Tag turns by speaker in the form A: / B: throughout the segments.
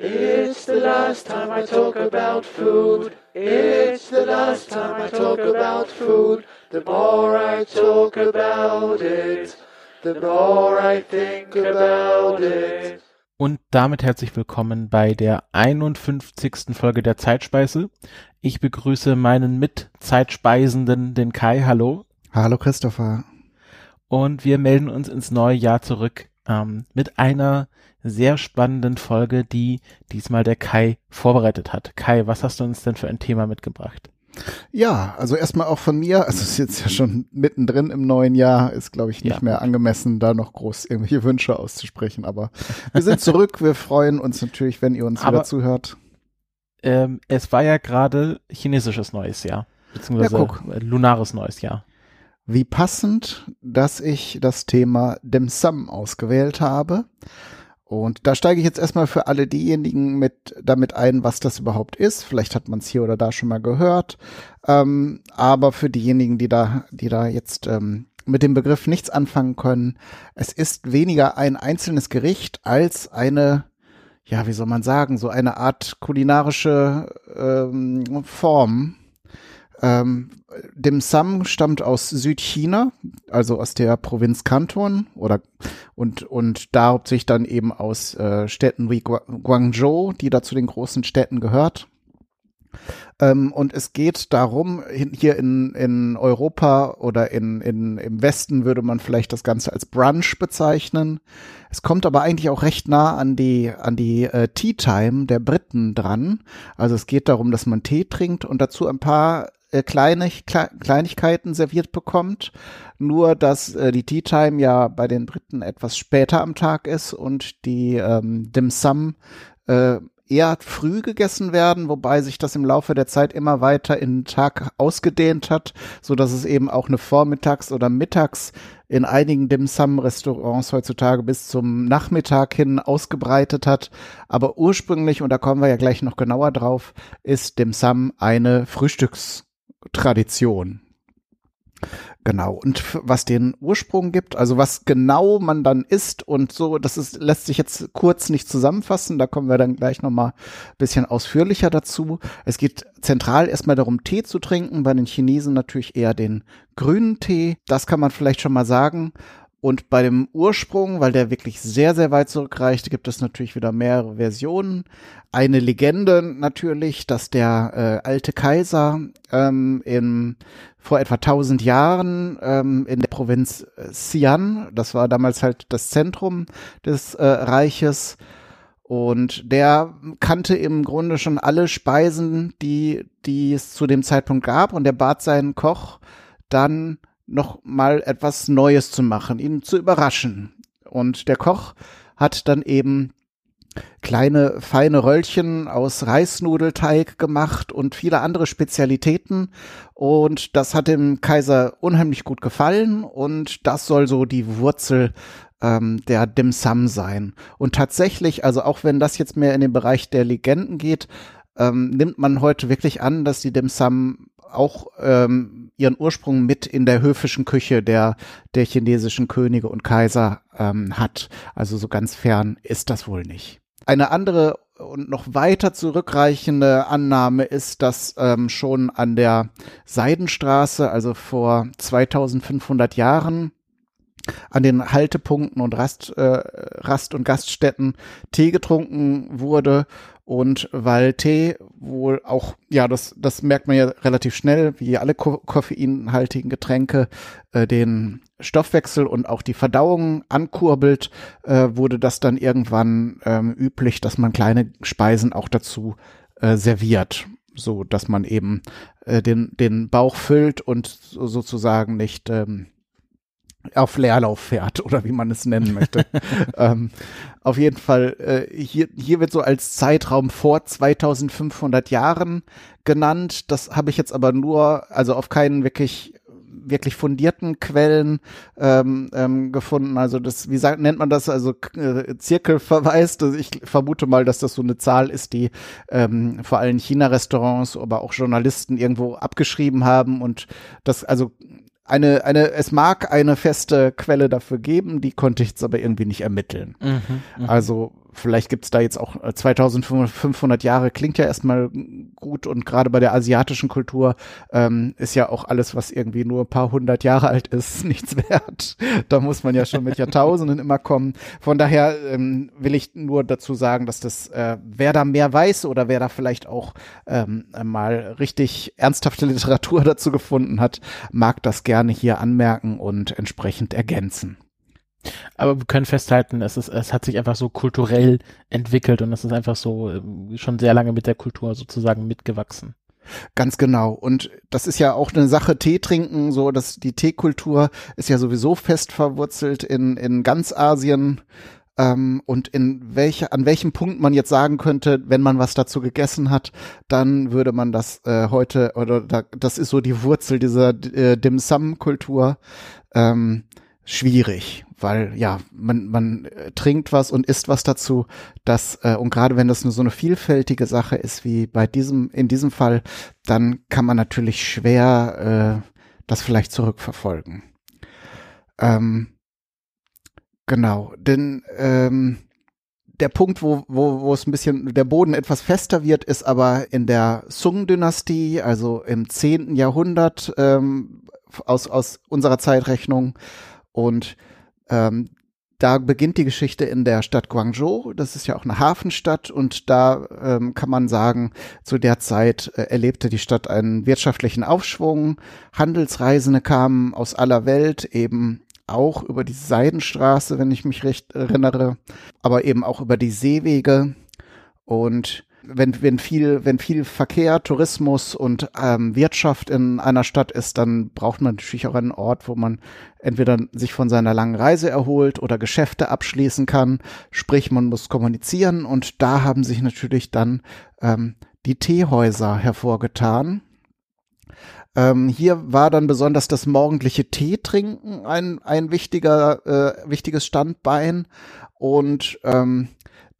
A: It's the last time I talk about food. It's the last time I talk about food. The more I talk about it, the more I think about it.
B: Und damit herzlich willkommen bei der 51. Folge der Zeitspeise. Ich begrüße meinen Mitzeitspeisenden, den Kai. Hallo.
C: Hallo Christopher.
B: Und wir melden uns ins neue Jahr zurück ähm, mit einer sehr spannenden Folge, die diesmal der Kai vorbereitet hat. Kai, was hast du uns denn für ein Thema mitgebracht?
C: Ja, also erstmal auch von mir, also es ist jetzt ja schon mittendrin im neuen Jahr, ist glaube ich nicht ja. mehr angemessen, da noch groß irgendwelche Wünsche auszusprechen, aber wir sind zurück, wir freuen uns natürlich, wenn ihr uns aber, wieder zuhört.
B: Ähm, es war ja gerade chinesisches neues Jahr, beziehungsweise ja, lunares neues Jahr.
C: Wie passend, dass ich das Thema Dim Sum ausgewählt habe. Und da steige ich jetzt erstmal für alle diejenigen mit damit ein, was das überhaupt ist. Vielleicht hat man es hier oder da schon mal gehört. Ähm, aber für diejenigen, die da, die da jetzt ähm, mit dem Begriff nichts anfangen können, es ist weniger ein einzelnes Gericht als eine, ja, wie soll man sagen, so eine Art kulinarische ähm, Form, ähm, Dim Sum stammt aus Südchina, also aus der Provinz Kanton oder und und da hauptsächlich dann eben aus äh, Städten wie Guangzhou, die da zu den großen Städten gehört. Ähm, und es geht darum, hier in, in Europa oder in, in, im Westen würde man vielleicht das Ganze als Brunch bezeichnen. Es kommt aber eigentlich auch recht nah an die, an die äh, Tea Time der Briten dran. Also es geht darum, dass man Tee trinkt und dazu ein paar äh, kleine, Kle Kleinigkeiten serviert bekommt. Nur, dass äh, die Tea Time ja bei den Briten etwas später am Tag ist und die ähm, Dim Sum äh, eher früh gegessen werden, wobei sich das im Laufe der Zeit immer weiter in den Tag ausgedehnt hat, so dass es eben auch eine Vormittags- oder Mittags in einigen Dim Sum Restaurants heutzutage bis zum Nachmittag hin ausgebreitet hat. Aber ursprünglich, und da kommen wir ja gleich noch genauer drauf, ist Dim Sum eine Frühstücks Tradition. Genau. Und was den Ursprung gibt, also was genau man dann isst und so, das ist, lässt sich jetzt kurz nicht zusammenfassen. Da kommen wir dann gleich nochmal ein bisschen ausführlicher dazu. Es geht zentral erstmal darum, Tee zu trinken. Bei den Chinesen natürlich eher den grünen Tee. Das kann man vielleicht schon mal sagen. Und bei dem Ursprung, weil der wirklich sehr, sehr weit zurückreicht, gibt es natürlich wieder mehrere Versionen. Eine Legende natürlich, dass der äh, alte Kaiser ähm, in, vor etwa 1000 Jahren ähm, in der Provinz äh, Xi'an, das war damals halt das Zentrum des äh, Reiches, und der kannte im Grunde schon alle Speisen, die, die es zu dem Zeitpunkt gab. Und der bat seinen Koch dann noch mal etwas Neues zu machen, ihn zu überraschen. Und der Koch hat dann eben kleine feine Röllchen aus Reisnudelteig gemacht und viele andere Spezialitäten und das hat dem Kaiser unheimlich gut gefallen und das soll so die Wurzel ähm, der Dim Sum sein. Und tatsächlich, also auch wenn das jetzt mehr in den Bereich der Legenden geht, ähm, nimmt man heute wirklich an, dass die Dim Sum auch ähm, ihren Ursprung mit in der höfischen Küche der, der chinesischen Könige und Kaiser ähm, hat. Also so ganz fern ist das wohl nicht. Eine andere und noch weiter zurückreichende Annahme ist, dass ähm, schon an der Seidenstraße, also vor 2500 Jahren, an den Haltepunkten und Rast, äh, Rast- und Gaststätten Tee getrunken wurde und weil Tee wohl auch, ja, das, das merkt man ja relativ schnell, wie alle ko koffeinhaltigen Getränke, äh, den Stoffwechsel und auch die Verdauung ankurbelt, äh, wurde das dann irgendwann ähm, üblich, dass man kleine Speisen auch dazu äh, serviert, so dass man eben äh, den, den Bauch füllt und sozusagen nicht ähm, auf Leerlauf fährt oder wie man es nennen möchte. ähm, auf jeden Fall, äh, hier, hier wird so als Zeitraum vor 2500 Jahren genannt. Das habe ich jetzt aber nur, also auf keinen wirklich wirklich fundierten Quellen ähm, ähm, gefunden. Also das, wie sagt, nennt man das? Also äh, Zirkelverweis. Also ich vermute mal, dass das so eine Zahl ist, die ähm, vor allem China-Restaurants, aber auch Journalisten irgendwo abgeschrieben haben und das also eine, eine, es mag eine feste Quelle dafür geben, die konnte ich jetzt aber irgendwie nicht ermitteln. Mhm, mh. Also vielleicht gibt's da jetzt auch 2500 Jahre, klingt ja erstmal gut und gerade bei der asiatischen Kultur ähm, ist ja auch alles, was irgendwie nur ein paar hundert Jahre alt ist, nichts wert. Da muss man ja schon mit Jahrtausenden immer kommen. Von daher ähm, will ich nur dazu sagen, dass das, äh, wer da mehr weiß oder wer da vielleicht auch ähm, mal richtig ernsthafte Literatur dazu gefunden hat, mag das gerne hier anmerken und entsprechend ergänzen.
B: Aber wir können festhalten, es, ist, es hat sich einfach so kulturell entwickelt und es ist einfach so äh, schon sehr lange mit der Kultur sozusagen mitgewachsen.
C: Ganz genau. Und das ist ja auch eine Sache, Tee trinken, so dass die Teekultur ist ja sowieso fest verwurzelt in, in ganz Asien. Ähm, und in welche, an welchem Punkt man jetzt sagen könnte, wenn man was dazu gegessen hat, dann würde man das äh, heute, oder da, das ist so die Wurzel dieser äh, Dim Sum-Kultur. Ähm, schwierig, weil ja, man, man äh, trinkt was und isst was dazu, das, äh, und gerade wenn das nur so eine vielfältige Sache ist wie bei diesem, in diesem Fall, dann kann man natürlich schwer äh, das vielleicht zurückverfolgen. Ähm, genau, denn ähm, der Punkt, wo, wo, wo es ein bisschen der Boden etwas fester wird, ist aber in der Sung-Dynastie, also im zehnten Jahrhundert ähm, aus, aus unserer Zeitrechnung, und ähm, da beginnt die Geschichte in der Stadt Guangzhou. Das ist ja auch eine Hafenstadt und da ähm, kann man sagen, zu der Zeit äh, erlebte die Stadt einen wirtschaftlichen Aufschwung. Handelsreisende kamen aus aller Welt eben auch über die Seidenstraße, wenn ich mich recht erinnere, aber eben auch über die Seewege und wenn, wenn viel, wenn viel Verkehr, Tourismus und ähm, Wirtschaft in einer Stadt ist, dann braucht man natürlich auch einen Ort, wo man entweder sich von seiner langen Reise erholt oder Geschäfte abschließen kann. Sprich, man muss kommunizieren und da haben sich natürlich dann ähm, die Teehäuser hervorgetan. Ähm, hier war dann besonders das morgendliche Teetrinken ein, ein wichtiger, äh, wichtiges Standbein und ähm,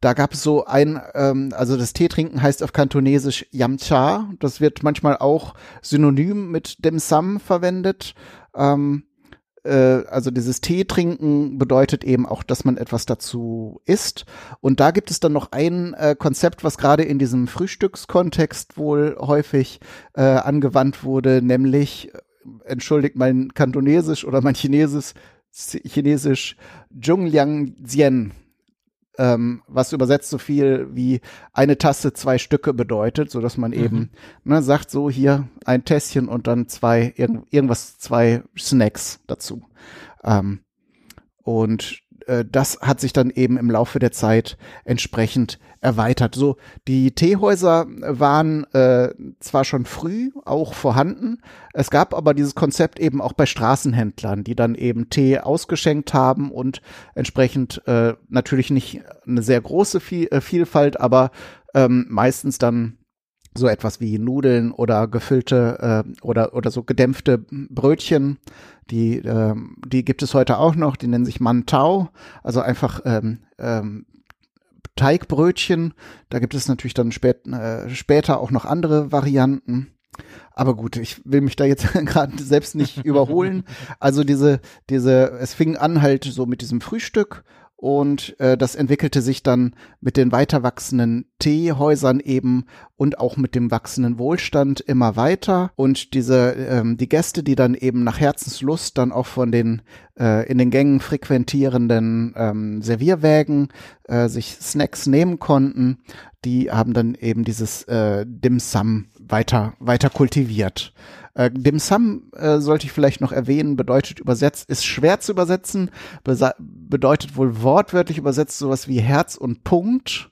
C: da gab es so ein, ähm, also das Teetrinken heißt auf Kantonesisch Yamcha. Das wird manchmal auch synonym mit dem Sam verwendet. Ähm, äh, also dieses Teetrinken bedeutet eben auch, dass man etwas dazu isst. Und da gibt es dann noch ein äh, Konzept, was gerade in diesem Frühstückskontext wohl häufig äh, angewandt wurde, nämlich, äh, entschuldigt mein Kantonesisch oder mein Chinesisch, Chinesisch Zhongliang Zien ähm, was übersetzt so viel wie eine Tasse zwei Stücke bedeutet, so dass man mhm. eben ne, sagt so hier ein Tässchen und dann zwei irgend, irgendwas zwei Snacks dazu. Ähm, und äh, das hat sich dann eben im Laufe der Zeit entsprechend erweitert. So, die Teehäuser waren äh, zwar schon früh auch vorhanden, es gab aber dieses Konzept eben auch bei Straßenhändlern, die dann eben Tee ausgeschenkt haben und entsprechend äh, natürlich nicht eine sehr große äh, Vielfalt, aber ähm, meistens dann so etwas wie Nudeln oder gefüllte äh, oder oder so gedämpfte Brötchen, die äh, die gibt es heute auch noch. Die nennen sich Mantau, also einfach ähm, ähm, Teigbrötchen. Da gibt es natürlich dann spät, äh, später auch noch andere Varianten. Aber gut, ich will mich da jetzt gerade selbst nicht überholen. Also diese, diese, es fing an halt so mit diesem Frühstück und äh, das entwickelte sich dann mit den weiter wachsenden Teehäusern eben und auch mit dem wachsenden Wohlstand immer weiter und diese ähm, die Gäste, die dann eben nach Herzenslust dann auch von den äh, in den Gängen frequentierenden ähm, Servierwägen äh, sich Snacks nehmen konnten, die haben dann eben dieses äh, Dim Sum weiter weiter kultiviert. Äh, Dim Sum äh, sollte ich vielleicht noch erwähnen, bedeutet übersetzt, ist schwer zu übersetzen, bedeutet wohl wortwörtlich übersetzt sowas wie Herz und Punkt.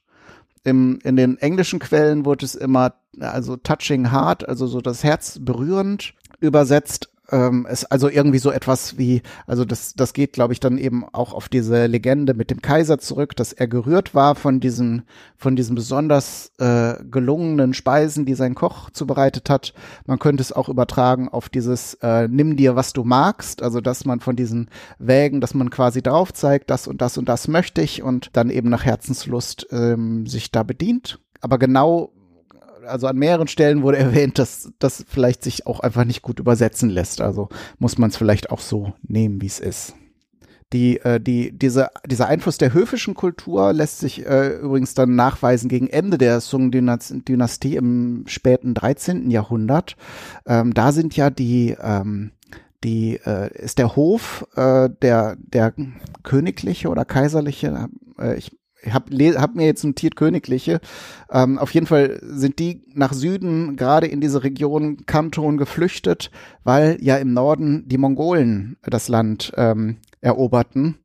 C: Im, in den englischen Quellen wurde es immer, also touching heart, also so das Herz berührend übersetzt ähm, ist also irgendwie so etwas wie, also das, das geht, glaube ich, dann eben auch auf diese Legende mit dem Kaiser zurück, dass er gerührt war von diesen, von diesen besonders äh, gelungenen Speisen, die sein Koch zubereitet hat. Man könnte es auch übertragen auf dieses äh, Nimm dir, was du magst, also dass man von diesen Wägen, dass man quasi drauf zeigt, das und das und das möchte ich und dann eben nach Herzenslust ähm, sich da bedient. Aber genau also an mehreren Stellen wurde erwähnt, dass das vielleicht sich auch einfach nicht gut übersetzen lässt. Also muss man es vielleicht auch so nehmen, wie es ist. Die, äh, die, diese, dieser Einfluss der höfischen Kultur lässt sich äh, übrigens dann nachweisen gegen Ende der Sung-Dynastie im späten 13. Jahrhundert. Ähm, da sind ja die, ähm, die äh, ist der Hof äh, der der königliche oder kaiserliche äh, ich hab, hab mir jetzt notiert königliche. Ähm, auf jeden Fall sind die nach Süden, gerade in diese Region Kanton, geflüchtet, weil ja im Norden die Mongolen das Land ähm, eroberten.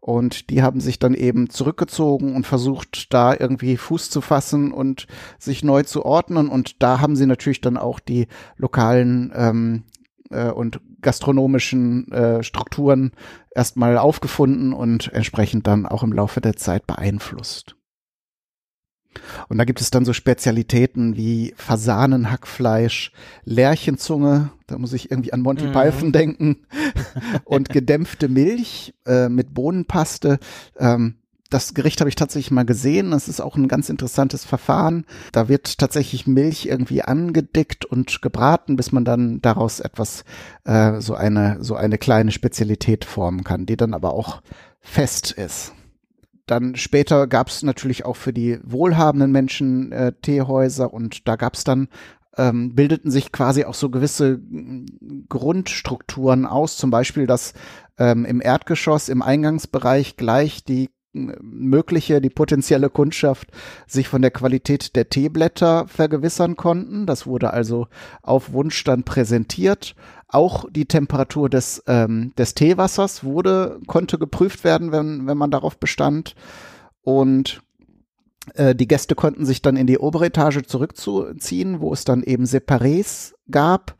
C: Und die haben sich dann eben zurückgezogen und versucht, da irgendwie Fuß zu fassen und sich neu zu ordnen. Und da haben sie natürlich dann auch die lokalen ähm, äh, und gastronomischen äh, Strukturen erstmal aufgefunden und entsprechend dann auch im Laufe der Zeit beeinflusst. Und da gibt es dann so Spezialitäten wie Fasanenhackfleisch, Lärchenzunge, da muss ich irgendwie an Monty mhm. Python denken, und gedämpfte Milch äh, mit Bohnenpaste. Ähm, das Gericht habe ich tatsächlich mal gesehen. Das ist auch ein ganz interessantes Verfahren. Da wird tatsächlich Milch irgendwie angedickt und gebraten, bis man dann daraus etwas, äh, so eine, so eine kleine Spezialität formen kann, die dann aber auch fest ist. Dann später gab es natürlich auch für die wohlhabenden Menschen äh, Teehäuser und da gab es dann ähm, bildeten sich quasi auch so gewisse Grundstrukturen aus, zum Beispiel, dass ähm, im Erdgeschoss, im Eingangsbereich gleich die mögliche, die potenzielle Kundschaft sich von der Qualität der Teeblätter vergewissern konnten. Das wurde also auf Wunsch dann präsentiert. Auch die Temperatur des, ähm, des Teewassers wurde, konnte geprüft werden, wenn, wenn man darauf bestand. Und äh, die Gäste konnten sich dann in die obere Etage zurückziehen, wo es dann eben Separés gab,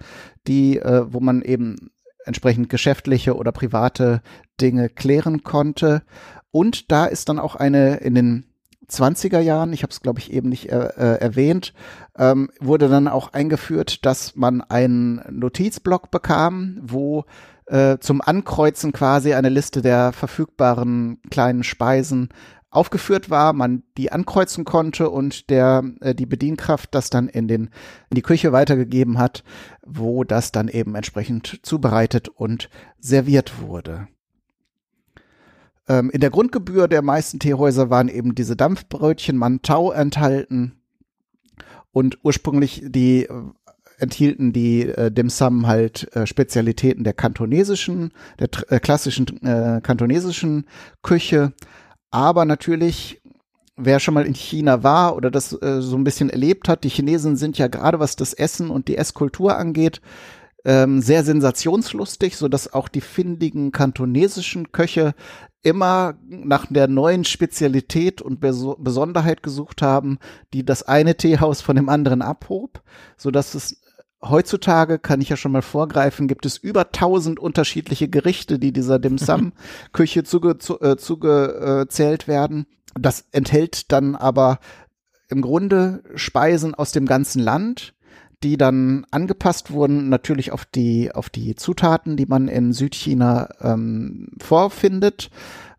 C: die, äh, wo man eben entsprechend geschäftliche oder private Dinge klären konnte. Und da ist dann auch eine in den 20er Jahren, ich habe es glaube ich eben nicht äh, äh, erwähnt, ähm, wurde dann auch eingeführt, dass man einen Notizblock bekam, wo äh, zum Ankreuzen quasi eine Liste der verfügbaren kleinen Speisen aufgeführt war, man die ankreuzen konnte und der äh, die Bedienkraft das dann in den in die Küche weitergegeben hat, wo das dann eben entsprechend zubereitet und serviert wurde. Ähm, in der Grundgebühr der meisten Teehäuser waren eben diese Dampfbrötchen Mantau enthalten. Und ursprünglich die äh, enthielten die äh, Dim Sum halt äh, Spezialitäten der kantonesischen, der äh, klassischen äh, kantonesischen Küche, aber natürlich wer schon mal in China war oder das äh, so ein bisschen erlebt hat, die Chinesen sind ja gerade was das Essen und die Esskultur angeht, ähm, sehr sensationslustig, so dass auch die findigen kantonesischen Köche immer nach der neuen Spezialität und Bes Besonderheit gesucht haben, die das eine Teehaus von dem anderen abhob, so dass es heutzutage kann ich ja schon mal vorgreifen, gibt es über tausend unterschiedliche Gerichte, die dieser Dim Sum Küche zugezählt zu, äh, zuge, werden. Das enthält dann aber im Grunde Speisen aus dem ganzen Land, die dann angepasst wurden, natürlich auf die, auf die Zutaten, die man in Südchina ähm, vorfindet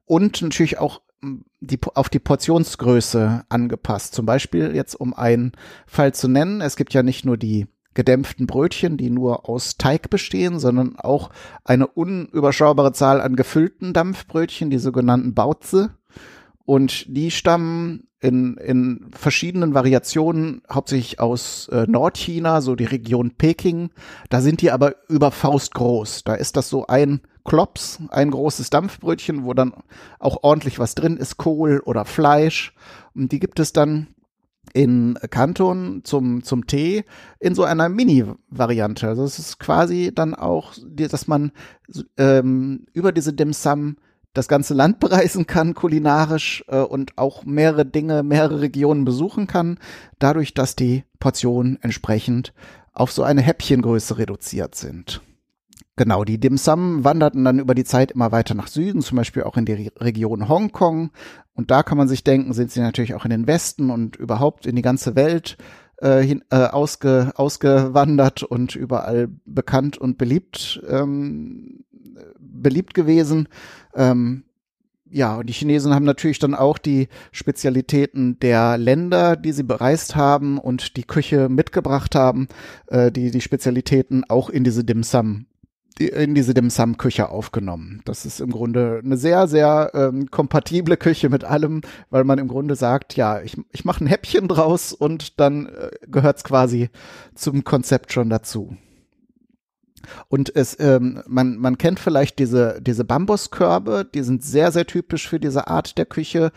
C: und natürlich auch hm, die, auf die Portionsgröße angepasst. Zum Beispiel jetzt, um einen Fall zu nennen, es gibt ja nicht nur die gedämpften Brötchen, die nur aus Teig bestehen, sondern auch eine unüberschaubare Zahl an gefüllten Dampfbrötchen, die sogenannten Bautze. Und die stammen in, in verschiedenen Variationen, hauptsächlich aus äh, Nordchina, so die Region Peking. Da sind die aber über Faust groß. Da ist das so ein Klops, ein großes Dampfbrötchen, wo dann auch ordentlich was drin ist, Kohl oder Fleisch. Und die gibt es dann in Kanton zum, zum Tee in so einer Mini-Variante. Also es ist quasi dann auch, dass man ähm, über diese Dim Sum das ganze Land bereisen kann, kulinarisch äh, und auch mehrere Dinge, mehrere Regionen besuchen kann, dadurch, dass die Portionen entsprechend auf so eine Häppchengröße reduziert sind. Genau, die Dim Sum wanderten dann über die Zeit immer weiter nach Süden, zum Beispiel auch in die Region Hongkong. Und da kann man sich denken, sind sie natürlich auch in den Westen und überhaupt in die ganze Welt äh, hin, äh, ausge, ausgewandert und überall bekannt und beliebt ähm, beliebt gewesen. Ähm, ja, und die Chinesen haben natürlich dann auch die Spezialitäten der Länder, die sie bereist haben und die Küche mitgebracht haben, äh, die die Spezialitäten auch in diese Dim Sum in diese Dim Sum Küche aufgenommen. Das ist im Grunde eine sehr, sehr ähm, kompatible Küche mit allem, weil man im Grunde sagt, ja, ich, ich mache ein Häppchen draus und dann äh, gehört's quasi zum Konzept schon dazu. Und es, ähm, man, man kennt vielleicht diese, diese Bambuskörbe, die sind sehr, sehr typisch für diese Art der Küche.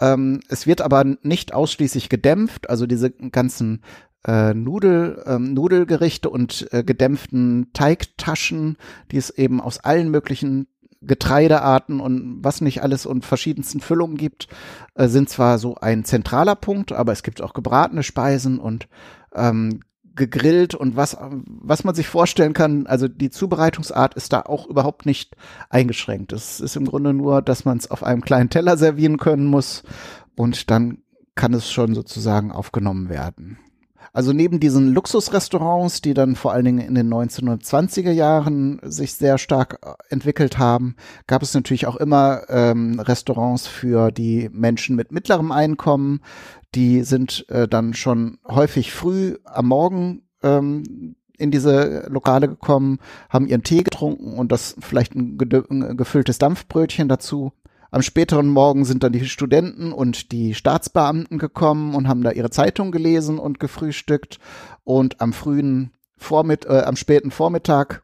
C: Ähm, es wird aber nicht ausschließlich gedämpft, also diese ganzen äh, Nudel, ähm, Nudelgerichte und äh, gedämpften Teigtaschen, die es eben aus allen möglichen Getreidearten und was nicht alles und verschiedensten Füllungen gibt, äh, sind zwar so ein zentraler Punkt, aber es gibt auch gebratene Speisen und ähm, gegrillt und was, was man sich vorstellen kann, also die Zubereitungsart ist da auch überhaupt nicht eingeschränkt. Es ist im Grunde nur, dass man es auf einem kleinen Teller servieren können muss und dann kann es schon sozusagen aufgenommen werden. Also neben diesen Luxusrestaurants, die dann vor allen Dingen in den 1920er Jahren sich sehr stark äh, entwickelt haben, gab es natürlich auch immer ähm, Restaurants für die Menschen mit mittlerem Einkommen. Die sind äh, dann schon häufig früh am Morgen ähm, in diese Lokale gekommen, haben ihren Tee getrunken und das vielleicht ein, ein gefülltes Dampfbrötchen dazu am späteren Morgen sind dann die Studenten und die Staatsbeamten gekommen und haben da ihre Zeitung gelesen und gefrühstückt. Und am frühen Vormitt äh, am späten Vormittag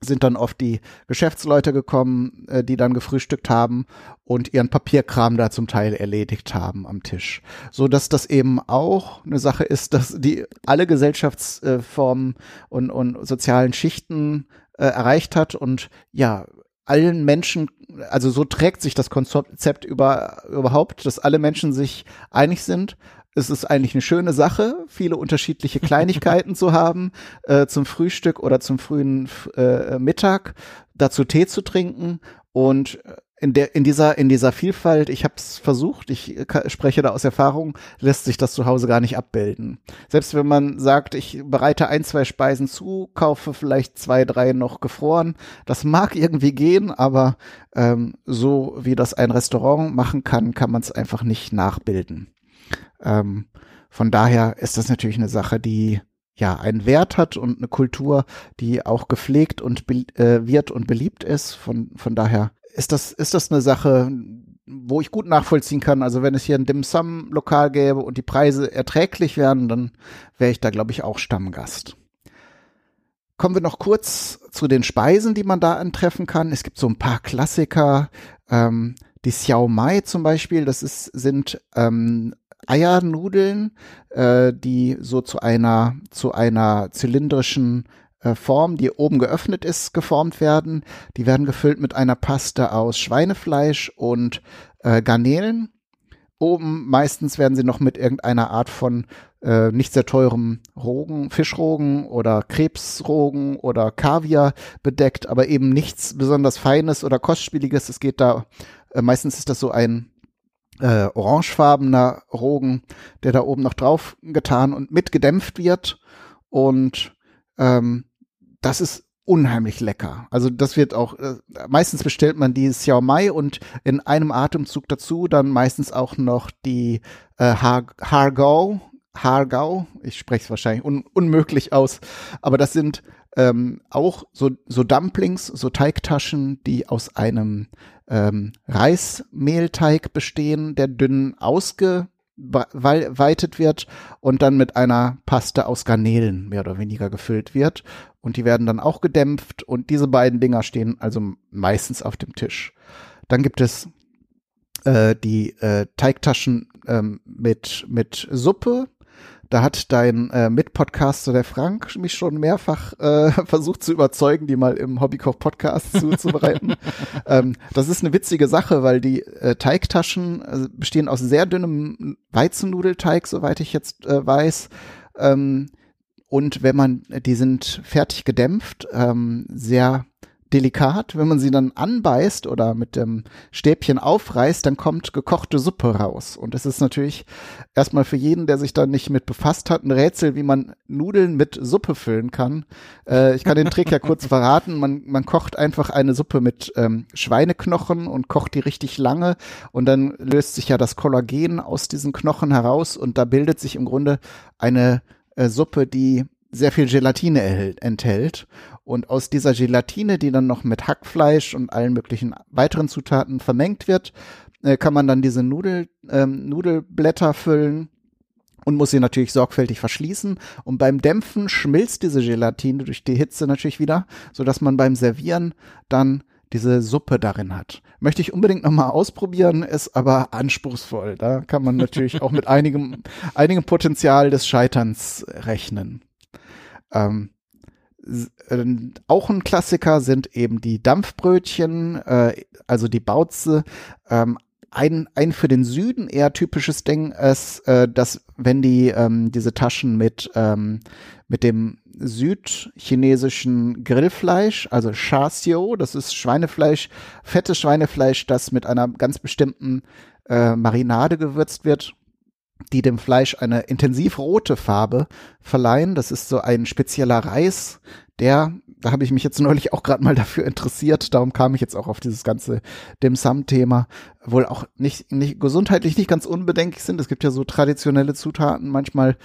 C: sind dann oft die Geschäftsleute gekommen, äh, die dann gefrühstückt haben und ihren Papierkram da zum Teil erledigt haben am Tisch. So dass das eben auch eine Sache ist, dass die alle Gesellschaftsformen und, und sozialen Schichten äh, erreicht hat und ja, allen Menschen, also so trägt sich das Konzept über, überhaupt, dass alle Menschen sich einig sind. Es ist eigentlich eine schöne Sache, viele unterschiedliche Kleinigkeiten zu haben, äh, zum Frühstück oder zum frühen äh, Mittag, dazu Tee zu trinken und äh, in der in dieser in dieser Vielfalt, ich habe es versucht, ich spreche da aus Erfahrung, lässt sich das zu Hause gar nicht abbilden. Selbst wenn man sagt, ich bereite ein, zwei Speisen zu, kaufe vielleicht zwei, drei noch gefroren, das mag irgendwie gehen, aber ähm, so wie das ein Restaurant machen kann, kann man es einfach nicht nachbilden. Ähm, von daher ist das natürlich eine Sache, die ja einen Wert hat und eine Kultur, die auch gepflegt und äh, wird und beliebt ist. Von von daher ist das, ist das eine Sache, wo ich gut nachvollziehen kann. Also wenn es hier ein Dim Sum Lokal gäbe und die Preise erträglich wären, dann wäre ich da, glaube ich, auch Stammgast. Kommen wir noch kurz zu den Speisen, die man da antreffen kann. Es gibt so ein paar Klassiker. Ähm, die Xiao Mai zum Beispiel, das ist, sind ähm, Eiernudeln, äh, die so zu einer, zu einer zylindrischen äh, Form, die oben geöffnet ist, geformt werden. Die werden gefüllt mit einer Paste aus Schweinefleisch und äh, Garnelen. Oben meistens werden sie noch mit irgendeiner Art von äh, nicht sehr teurem Rogen, Fischrogen oder Krebsrogen oder Kaviar bedeckt, aber eben nichts besonders Feines oder Kostspieliges. Es geht da, äh, meistens ist das so ein äh, orangefarbener Rogen, der da oben noch drauf getan und mitgedämpft wird. Und ähm, das ist unheimlich lecker. Also das wird auch, äh, meistens bestellt man die Xiao Mai und in einem Atemzug dazu dann meistens auch noch die äh, Har Hargau, ich spreche es wahrscheinlich un unmöglich aus, aber das sind ähm, auch so, so Dumplings, so Teigtaschen, die aus einem ähm, Reismehlteig bestehen, der dünn ausge weitet wird und dann mit einer Paste aus Garnelen mehr oder weniger gefüllt wird. Und die werden dann auch gedämpft und diese beiden Dinger stehen also meistens auf dem Tisch. Dann gibt es äh, die äh, Teigtaschen ähm, mit, mit Suppe, da hat dein äh, Mitpodcaster, der Frank, mich schon mehrfach äh, versucht zu überzeugen, die mal im Hobbykoch-Podcast zuzubereiten. ähm, das ist eine witzige Sache, weil die äh, Teigtaschen äh, bestehen aus sehr dünnem Weizennudelteig, soweit ich jetzt äh, weiß. Ähm, und wenn man, die sind fertig gedämpft, ähm, sehr delikat. Wenn man sie dann anbeißt oder mit dem Stäbchen aufreißt, dann kommt gekochte Suppe raus. Und es ist natürlich erstmal für jeden, der sich da nicht mit befasst hat, ein Rätsel, wie man Nudeln mit Suppe füllen kann. Äh, ich kann den Trick ja kurz verraten. Man, man kocht einfach eine Suppe mit ähm, Schweineknochen und kocht die richtig lange und dann löst sich ja das Kollagen aus diesen Knochen heraus und da bildet sich im Grunde eine äh, Suppe, die sehr viel Gelatine enthält Und aus dieser Gelatine, die dann noch mit Hackfleisch und allen möglichen weiteren Zutaten vermengt wird, äh, kann man dann diese Nudel, ähm, Nudelblätter füllen und muss sie natürlich sorgfältig verschließen. Und beim Dämpfen schmilzt diese Gelatine durch die Hitze natürlich wieder, so dass man beim Servieren dann diese Suppe darin hat. Möchte ich unbedingt nochmal ausprobieren, ist aber anspruchsvoll. Da kann man natürlich auch mit einigem, einigem Potenzial des Scheiterns rechnen. Ähm, äh, auch ein Klassiker sind eben die Dampfbrötchen, äh, also die Bauze. Ähm, ein, ein für den Süden eher typisches Ding ist, äh, dass wenn die ähm, diese Taschen mit, ähm, mit dem südchinesischen Grillfleisch, also Chasio, das ist Schweinefleisch, fettes Schweinefleisch, das mit einer ganz bestimmten äh, Marinade gewürzt wird die dem Fleisch eine intensiv rote Farbe verleihen. Das ist so ein spezieller Reis, der, da habe ich mich jetzt neulich auch gerade mal dafür interessiert, darum kam ich jetzt auch auf dieses ganze Dim Sum Thema, wohl auch nicht, nicht gesundheitlich nicht ganz unbedenklich sind. Es gibt ja so traditionelle Zutaten manchmal,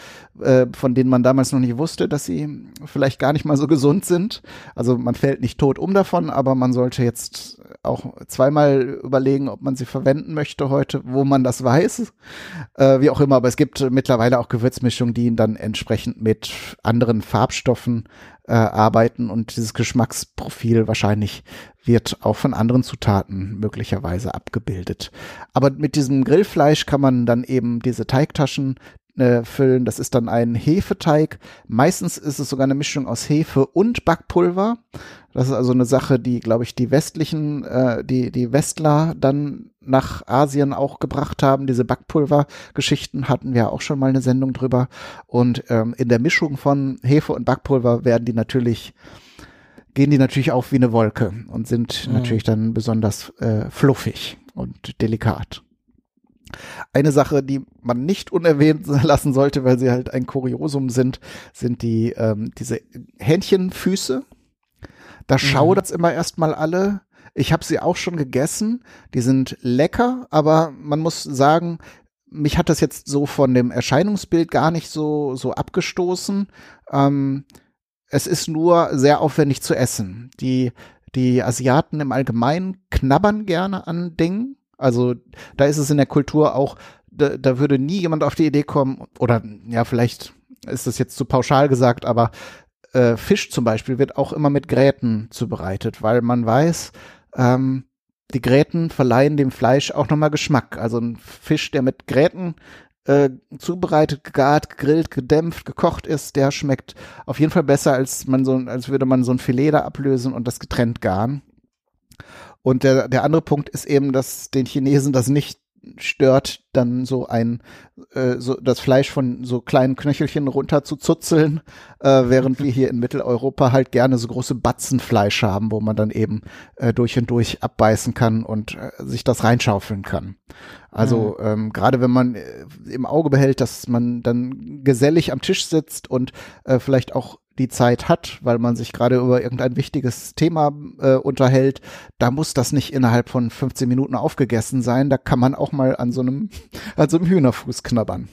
C: äh, von denen man damals noch nicht wusste, dass sie vielleicht gar nicht mal so gesund sind. Also man fällt nicht tot um davon, aber man sollte jetzt auch zweimal überlegen, ob man sie verwenden möchte heute, wo man das weiß. Äh, wie auch immer, aber es gibt mittlerweile auch Gewürzmischungen, die dann entsprechend mit anderen Farbstoffen äh, arbeiten und dieses Geschmacksprofil wahrscheinlich wird auch von anderen Zutaten möglicherweise abgebildet. Aber mit diesem Grillfleisch kann man dann eben diese Teigtaschen äh, füllen. Das ist dann ein Hefeteig. Meistens ist es sogar eine Mischung aus Hefe und Backpulver. Das ist also eine Sache, die, glaube ich, die westlichen, äh, die, die Westler dann nach Asien auch gebracht haben. Diese Backpulver-Geschichten hatten wir auch schon mal eine Sendung drüber. Und ähm, in der Mischung von Hefe und Backpulver werden die natürlich gehen die natürlich auf wie eine Wolke und sind mhm. natürlich dann besonders äh, fluffig und delikat. Eine Sache, die man nicht unerwähnt lassen sollte, weil sie halt ein Kuriosum sind, sind die ähm, diese Hähnchenfüße. Da mhm. schaudert's immer erstmal alle. Ich habe sie auch schon gegessen. Die sind lecker, aber man muss sagen, mich hat das jetzt so von dem Erscheinungsbild gar nicht so so abgestoßen. Ähm, es ist nur sehr aufwendig zu essen. Die die Asiaten im Allgemeinen knabbern gerne an Dingen also da ist es in der Kultur auch, da, da würde nie jemand auf die Idee kommen, oder ja, vielleicht ist das jetzt zu pauschal gesagt, aber äh, Fisch zum Beispiel wird auch immer mit Gräten zubereitet, weil man weiß, ähm, die Gräten verleihen dem Fleisch auch nochmal Geschmack. Also ein Fisch, der mit Gräten äh, zubereitet, gegart, gegrillt, gedämpft, gekocht ist, der schmeckt auf jeden Fall besser, als man so, als würde man so ein Filet da ablösen und das getrennt garen. Und der, der andere Punkt ist eben, dass den Chinesen das nicht stört, dann so ein äh, so das Fleisch von so kleinen Knöchelchen runter zu zuzeln, äh, während wir hier in Mitteleuropa halt gerne so große Batzen Fleisch haben, wo man dann eben äh, durch und durch abbeißen kann und äh, sich das reinschaufeln kann. Also mhm. ähm, gerade wenn man äh, im Auge behält, dass man dann gesellig am Tisch sitzt und äh, vielleicht auch die Zeit hat, weil man sich gerade über irgendein wichtiges Thema äh, unterhält, da muss das nicht innerhalb von 15 Minuten aufgegessen sein. Da kann man auch mal an so einem, an so einem Hühnerfuß knabbern.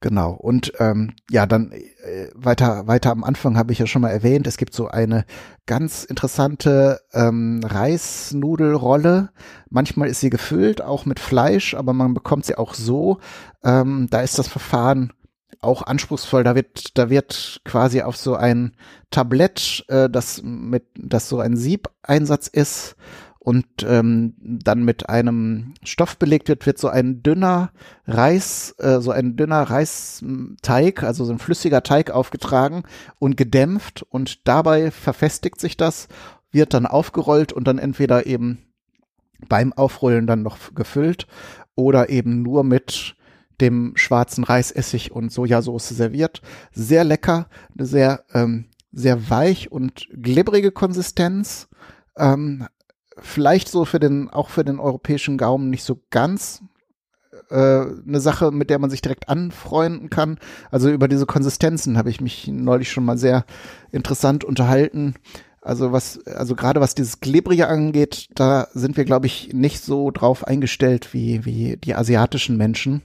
C: Genau. Und ähm, ja, dann äh, weiter, weiter am Anfang habe ich ja schon mal erwähnt, es gibt so eine ganz interessante ähm, Reisnudelrolle. Manchmal ist sie gefüllt, auch mit Fleisch, aber man bekommt sie auch so. Ähm, da ist das Verfahren auch anspruchsvoll. Da wird, da wird quasi auf so ein Tablett, äh, das mit, das so ein Siebeinsatz ist und ähm, dann mit einem Stoff belegt wird, wird so ein dünner Reis, äh, so ein dünner Reisteig, also so ein flüssiger Teig aufgetragen und gedämpft und dabei verfestigt sich das, wird dann aufgerollt und dann entweder eben beim Aufrollen dann noch gefüllt oder eben nur mit dem schwarzen Reisessig und Sojasauce serviert. Sehr lecker, eine sehr, ähm, sehr weich und glibbrige Konsistenz. Ähm, vielleicht so für den, auch für den europäischen Gaumen nicht so ganz äh, eine Sache, mit der man sich direkt anfreunden kann. Also über diese Konsistenzen habe ich mich neulich schon mal sehr interessant unterhalten. Also was, also gerade was dieses Klebrige angeht, da sind wir, glaube ich, nicht so drauf eingestellt wie, wie die asiatischen Menschen.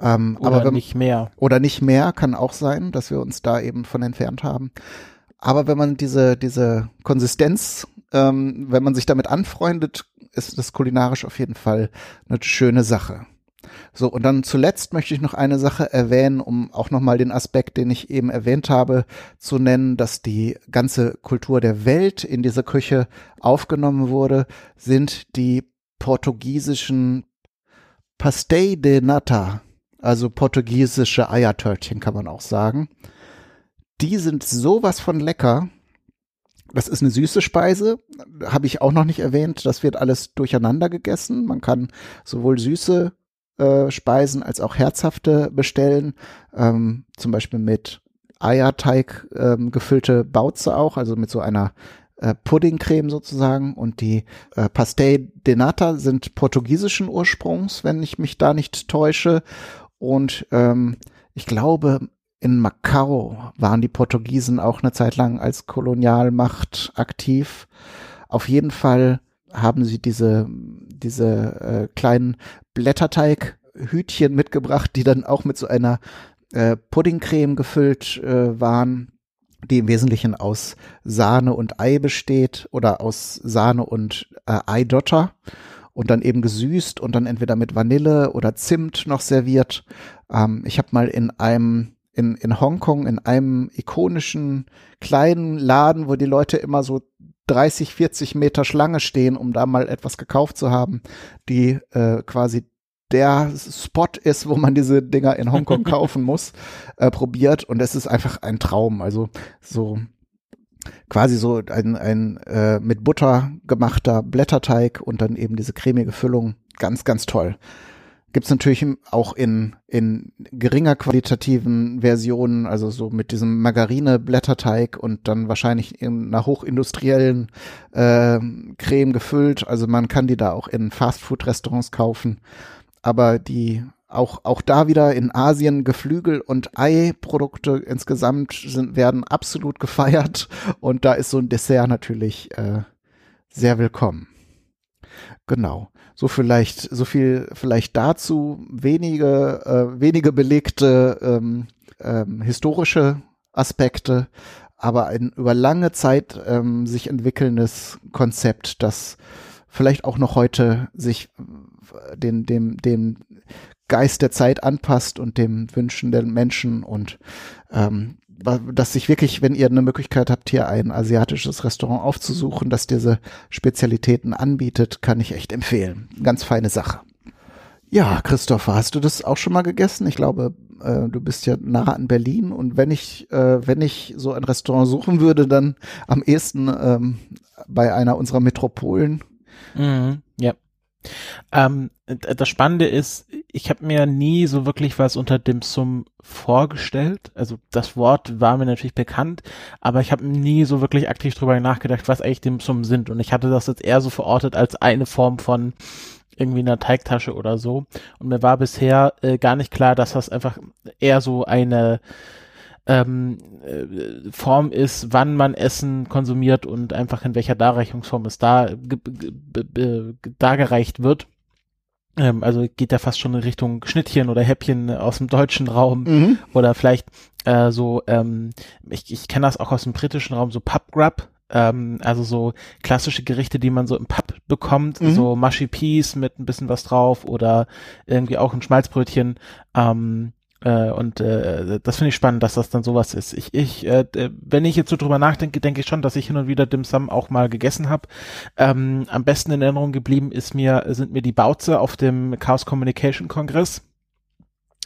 B: Ähm, oder aber wenn, nicht mehr.
C: Oder nicht mehr, kann auch sein, dass wir uns da eben von entfernt haben. Aber wenn man diese, diese Konsistenz, ähm, wenn man sich damit anfreundet, ist das kulinarisch auf jeden Fall eine schöne Sache. So, und dann zuletzt möchte ich noch eine Sache erwähnen, um auch nochmal den Aspekt, den ich eben erwähnt habe, zu nennen, dass die ganze Kultur der Welt in diese Küche aufgenommen wurde, sind die portugiesischen Pastel de Nata, also portugiesische Eiertörtchen kann man auch sagen. Die sind sowas von lecker. Das ist eine süße Speise, habe ich auch noch nicht erwähnt. Das wird alles durcheinander gegessen. Man kann sowohl süße äh, Speisen als auch herzhafte bestellen, ähm, zum Beispiel mit Eierteig ähm, gefüllte Bauze auch, also mit so einer äh, Puddingcreme sozusagen und die äh, Pastel de Nata sind portugiesischen Ursprungs, wenn ich mich da nicht täusche und ähm, ich glaube in Macau waren die Portugiesen auch eine Zeit lang als Kolonialmacht aktiv. Auf jeden Fall haben sie diese, diese äh, kleinen Blätterteighütchen mitgebracht, die dann auch mit so einer äh, Puddingcreme gefüllt äh, waren, die im Wesentlichen aus Sahne und Ei besteht oder aus Sahne und äh, Eidotter und dann eben gesüßt und dann entweder mit Vanille oder Zimt noch serviert. Ähm, ich habe mal in einem in, in Hongkong in einem ikonischen kleinen Laden, wo die Leute immer so 30, 40 Meter Schlange stehen, um da mal etwas gekauft zu haben, die äh, quasi der Spot ist, wo man diese Dinger in Hongkong kaufen muss, äh, probiert und es ist einfach ein Traum. Also so quasi so ein, ein äh, mit Butter gemachter Blätterteig und dann eben diese cremige Füllung. Ganz, ganz toll. Gibt's natürlich auch in, in geringer qualitativen Versionen, also so mit diesem Margarine-Blätterteig und dann wahrscheinlich in einer hochindustriellen äh, Creme gefüllt. Also man kann die da auch in Fastfood-Restaurants kaufen. Aber die auch, auch da wieder in Asien Geflügel- und Ei-Produkte insgesamt sind, werden absolut gefeiert. Und da ist so ein Dessert natürlich äh, sehr willkommen. Genau. So vielleicht, so viel vielleicht dazu. Wenige, äh, wenige belegte ähm, ähm, historische Aspekte, aber ein über lange Zeit ähm, sich entwickelndes Konzept, das vielleicht auch noch heute sich äh, den, dem, dem Geist der Zeit anpasst und dem Wünschen der Menschen und ähm, dass sich wirklich, wenn ihr eine Möglichkeit habt, hier ein asiatisches Restaurant aufzusuchen, das diese Spezialitäten anbietet, kann ich echt empfehlen. Ganz feine Sache. Ja, Christopher, hast du das auch schon mal gegessen? Ich glaube, äh, du bist ja nah an Berlin und wenn ich, äh, wenn ich so ein Restaurant suchen würde, dann am ehesten ähm, bei einer unserer Metropolen.
B: Mhm, ja. Ähm, das Spannende ist, ich habe mir nie so wirklich was unter dem Sum vorgestellt. Also das Wort war mir natürlich bekannt, aber ich habe nie so wirklich aktiv drüber nachgedacht, was eigentlich dem Sum sind. Und ich hatte das jetzt eher so verortet als eine Form von irgendwie einer Teigtasche oder so. Und mir war bisher äh, gar nicht klar, dass das einfach eher so eine ähm, äh, Form ist, wann man Essen konsumiert und einfach in welcher Darreichungsform es da dargereicht wird. Ähm, also geht ja fast schon in Richtung Schnittchen oder Häppchen aus dem deutschen Raum mhm. oder vielleicht äh, so, ähm, ich, ich kenne das auch aus dem britischen Raum, so Pub Grub, ähm, also so klassische Gerichte, die man so im Pub bekommt, mhm. so Mushy Peas mit ein bisschen was drauf oder irgendwie auch ein Schmalzbrötchen. Ähm, äh, und äh, das finde ich spannend, dass das dann sowas ist. Ich, ich, äh, wenn ich jetzt so drüber nachdenke, denke ich schon, dass ich hin und wieder Dim Sum auch mal gegessen habe. Ähm, am besten in Erinnerung geblieben ist mir, sind mir die Bauze auf dem Chaos Communication Kongress.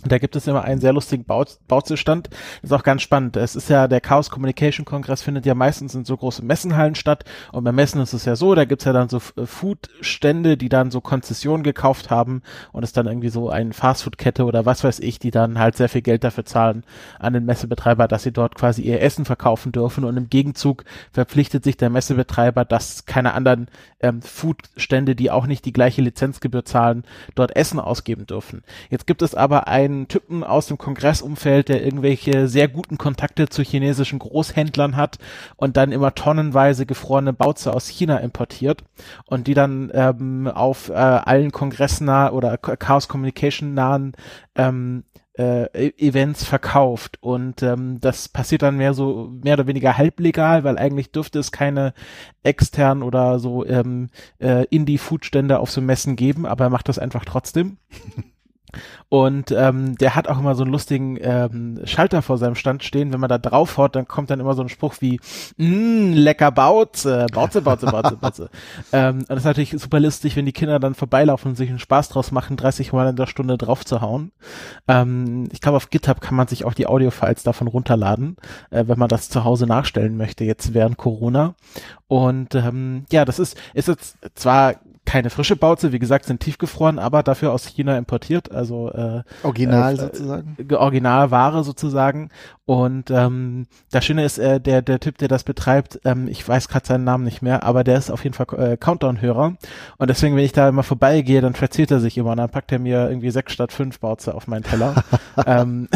B: Da gibt es immer einen sehr lustigen Bau Bauzustand. Ist auch ganz spannend. Es ist ja, der Chaos Communication Kongress findet ja meistens in so großen Messenhallen statt. Und bei Messen ist es ja so, da gibt's ja dann so äh, Foodstände, die dann so Konzessionen gekauft haben und es dann irgendwie so eine Fastfood-Kette oder was weiß ich, die dann halt sehr viel Geld dafür zahlen an den Messebetreiber, dass sie dort quasi ihr Essen verkaufen dürfen. Und im Gegenzug verpflichtet sich der Messebetreiber, dass keine anderen ähm, Foodstände, die auch nicht die gleiche Lizenzgebühr zahlen, dort Essen ausgeben dürfen. Jetzt gibt es aber ein einen Typen aus dem Kongressumfeld, der irgendwelche sehr guten Kontakte zu chinesischen Großhändlern hat und dann immer tonnenweise gefrorene Bauze aus China importiert und die dann ähm, auf äh, allen kongressnah oder Chaos Communication nahen ähm, äh, e-, Events verkauft und ähm, das passiert dann mehr so mehr oder weniger halblegal, weil eigentlich dürfte es keine externen oder so ähm, äh, Indie-Food-Stände auf so Messen geben, aber er macht das einfach trotzdem. Und ähm, der hat auch immer so einen lustigen ähm, Schalter vor seinem Stand stehen. Wenn man da drauf haut, dann kommt dann immer so ein Spruch wie mm, lecker Bauze, Bauze, Bauze, Bauze, Bauze. ähm, und das ist natürlich super lustig, wenn die Kinder dann vorbeilaufen und sich einen Spaß draus machen, 30 Mal in der Stunde drauf zu hauen. Ähm, ich glaube, auf GitHub kann man sich auch die Audio-Files davon runterladen, äh, wenn man das zu Hause nachstellen möchte, jetzt während Corona. Und ähm, ja, das ist, ist jetzt zwar keine frische Bauze, wie gesagt, sind tiefgefroren, aber dafür aus China importiert, also äh,
C: Original
B: äh,
C: sozusagen.
B: Originalware sozusagen. Und ähm, das Schöne ist, äh, der der Typ, der das betreibt, ähm, ich weiß gerade seinen Namen nicht mehr, aber der ist auf jeden Fall äh, Countdown-Hörer. Und deswegen, wenn ich da immer vorbeigehe, dann verzählt er sich immer und dann packt er mir irgendwie sechs statt fünf Bauze auf meinen Teller. ähm,